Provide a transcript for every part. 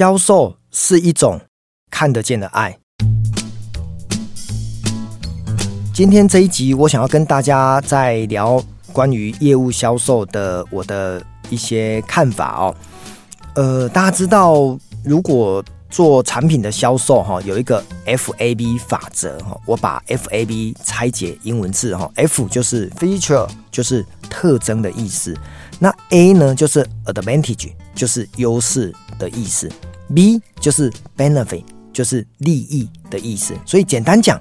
销售是一种看得见的爱。今天这一集，我想要跟大家再聊关于业务销售的我的一些看法哦。呃，大家知道，如果做产品的销售哈，有一个 FAB 法则哈。我把 FAB 拆解英文字哈，F 就是 feature，就是特征的意思。那 A 呢，就是 advantage，就是优势的意思。B 就是 benefit，就是利益的意思。所以简单讲，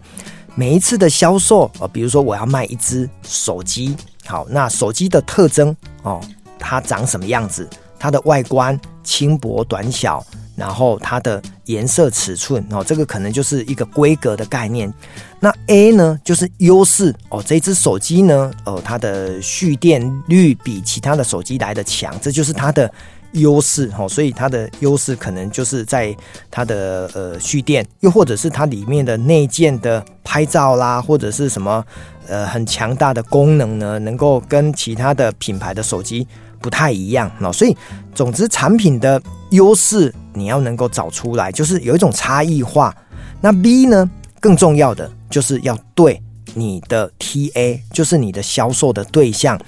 每一次的销售呃，比如说我要卖一支手机，好，那手机的特征哦，它长什么样子？它的外观轻薄短小，然后它的颜色尺寸哦，这个可能就是一个规格的概念。那 A 呢，就是优势哦，这支手机呢，哦，它的蓄电率比其他的手机来得强，这就是它的优势哦。所以它的优势可能就是在它的呃蓄电，又或者是它里面的内建的拍照啦，或者是什么呃很强大的功能呢，能够跟其他的品牌的手机不太一样哦。所以总之产品的优势你要能够找出来，就是有一种差异化。那 B 呢，更重要的。就是要对你的 TA，就是你的销售的对象，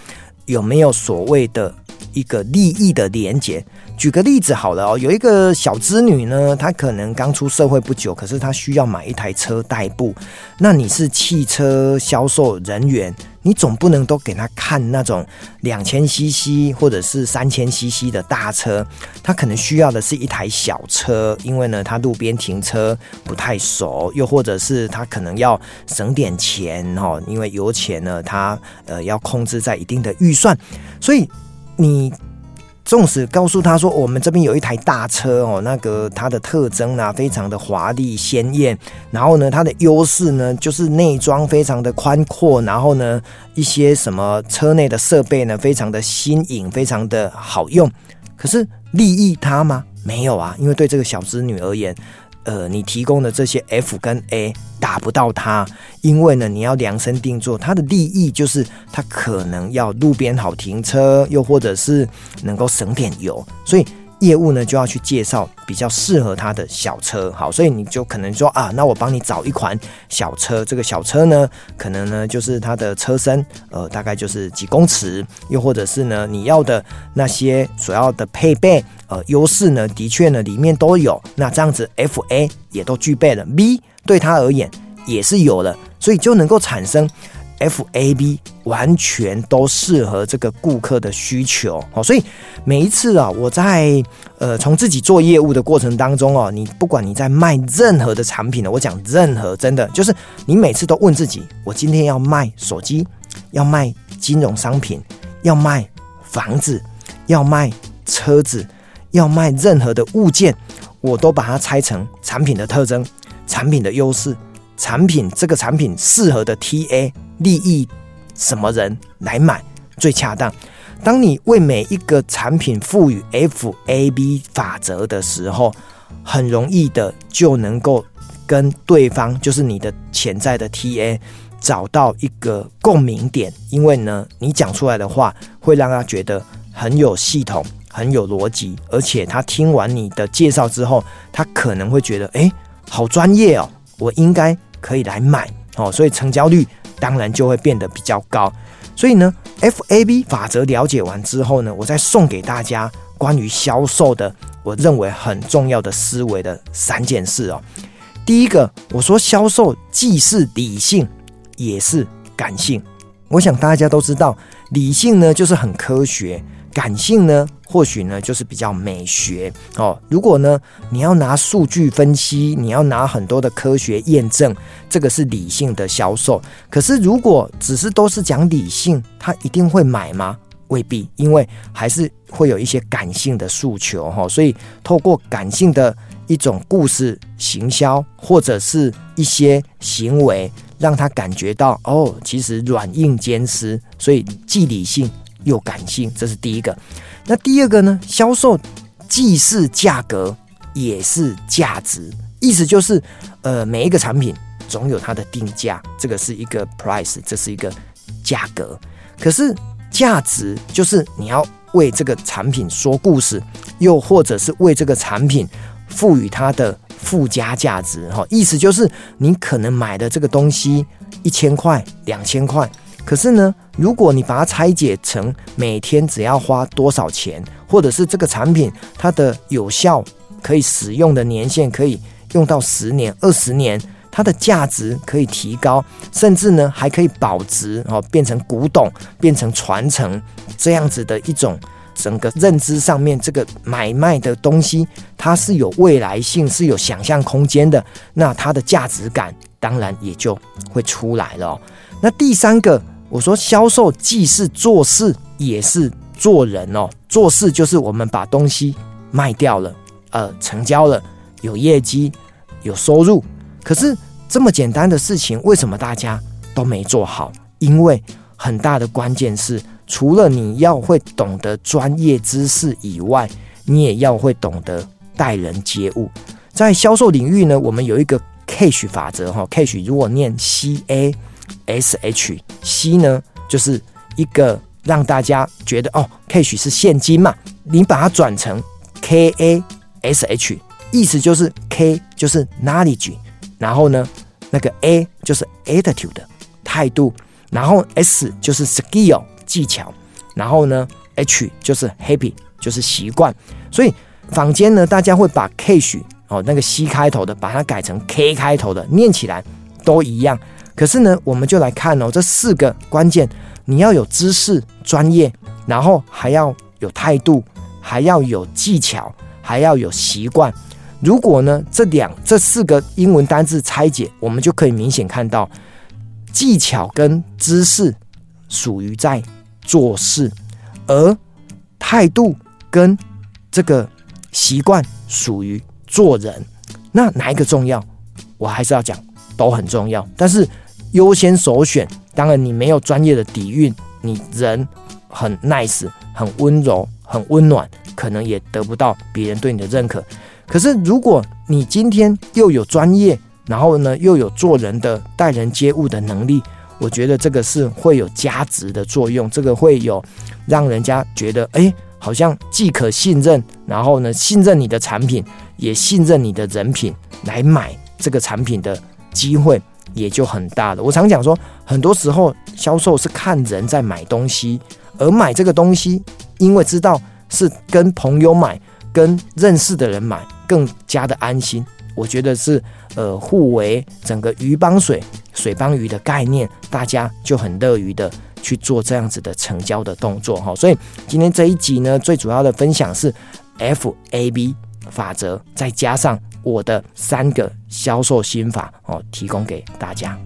有没有所谓的一个利益的连结。举个例子好了哦，有一个小资女呢，她可能刚出社会不久，可是她需要买一台车代步。那你是汽车销售人员，你总不能都给她看那种两千 CC 或者是三千 CC 的大车，她可能需要的是一台小车，因为呢，她路边停车不太熟，又或者是她可能要省点钱哦，因为油钱呢，她呃要控制在一定的预算，所以你。纵使告诉他说，我们这边有一台大车哦，那个它的特征呢，非常的华丽鲜艳，然后呢，它的优势呢，就是内装非常的宽阔，然后呢，一些什么车内的设备呢，非常的新颖，非常的好用。可是利益他吗？没有啊，因为对这个小资女而言。呃，你提供的这些 F 跟 A 打不到它，因为呢，你要量身定做，它的利益就是它可能要路边好停车，又或者是能够省点油，所以。业务呢就要去介绍比较适合他的小车，好，所以你就可能说啊，那我帮你找一款小车，这个小车呢，可能呢就是它的车身，呃，大概就是几公尺，又或者是呢你要的那些所要的配备，呃，优势呢，的确呢里面都有，那这样子 F A 也都具备了，B 对他而言也是有了，所以就能够产生。F A B 完全都适合这个顾客的需求，好，所以每一次啊，我在呃从自己做业务的过程当中哦，你不管你在卖任何的产品呢，我讲任何真的就是你每次都问自己，我今天要卖手机，要卖金融商品，要卖房子，要卖车子，要卖任何的物件，我都把它拆成产品的特征、产品的优势、产品这个产品适合的 T A。利益什么人来买最恰当？当你为每一个产品赋予 FAB 法则的时候，很容易的就能够跟对方，就是你的潜在的 TA，找到一个共鸣点。因为呢，你讲出来的话会让他觉得很有系统、很有逻辑，而且他听完你的介绍之后，他可能会觉得，哎，好专业哦，我应该可以来买哦，所以成交率。当然就会变得比较高，所以呢，FAB 法则了解完之后呢，我再送给大家关于销售的我认为很重要的思维的三件事哦。第一个，我说销售既是理性，也是感性。我想大家都知道，理性呢就是很科学。感性呢，或许呢就是比较美学哦。如果呢你要拿数据分析，你要拿很多的科学验证，这个是理性的销售。可是如果只是都是讲理性，他一定会买吗？未必，因为还是会有一些感性的诉求哈。所以透过感性的一种故事行销，或者是一些行为，让他感觉到哦，其实软硬兼施，所以既理性。又感性，这是第一个。那第二个呢？销售既是价格，也是价值。意思就是，呃，每一个产品总有它的定价，这个是一个 price，这是一个价格。可是价值就是你要为这个产品说故事，又或者是为这个产品赋予它的附加价值。哈，意思就是你可能买的这个东西一千块、两千块，可是呢，如果你把它拆解成每天只要花多少钱，或者是这个产品它的有效可以使用的年限可以用到十年、二十年。它的价值可以提高，甚至呢还可以保值哦，变成古董，变成传承这样子的一种整个认知上面，这个买卖的东西它是有未来性，是有想象空间的，那它的价值感当然也就会出来了。那第三个，我说销售既是做事，也是做人哦。做事就是我们把东西卖掉了，呃，成交了，有业绩，有收入。可是这么简单的事情，为什么大家都没做好？因为很大的关键是，除了你要会懂得专业知识以外，你也要会懂得待人接物。在销售领域呢，我们有一个 cash 法则哈，cash 如果念 C A S H，C 呢就是一个让大家觉得哦，cash 是现金嘛，你把它转成 K A S H，意思就是 K 就是 knowledge。然后呢，那个 A 就是 attitude 态度，然后 S 就是 skill 技巧，然后呢 H 就是 happy 就是习惯。所以坊间呢，大家会把 cash 哦那个 C 开头的，把它改成 K 开头的，念起来都一样。可是呢，我们就来看哦，这四个关键，你要有知识专业，然后还要有态度，还要有技巧，还要有习惯。如果呢，这两这四个英文单字拆解，我们就可以明显看到，技巧跟知识属于在做事，而态度跟这个习惯属于做人。那哪一个重要？我还是要讲，都很重要。但是优先首选，当然你没有专业的底蕴，你人很 nice、很温柔、很温暖，可能也得不到别人对你的认可。可是，如果你今天又有专业，然后呢又有做人的待人接物的能力，我觉得这个是会有加值的作用。这个会有让人家觉得，哎，好像既可信任，然后呢信任你的产品，也信任你的人品来买这个产品的机会也就很大了。我常讲说，很多时候销售是看人在买东西，而买这个东西，因为知道是跟朋友买，跟认识的人买。更加的安心，我觉得是呃互为整个鱼帮水，水帮鱼的概念，大家就很乐于的去做这样子的成交的动作哈。所以今天这一集呢，最主要的分享是 FAB 法则，再加上我的三个销售心法哦，提供给大家。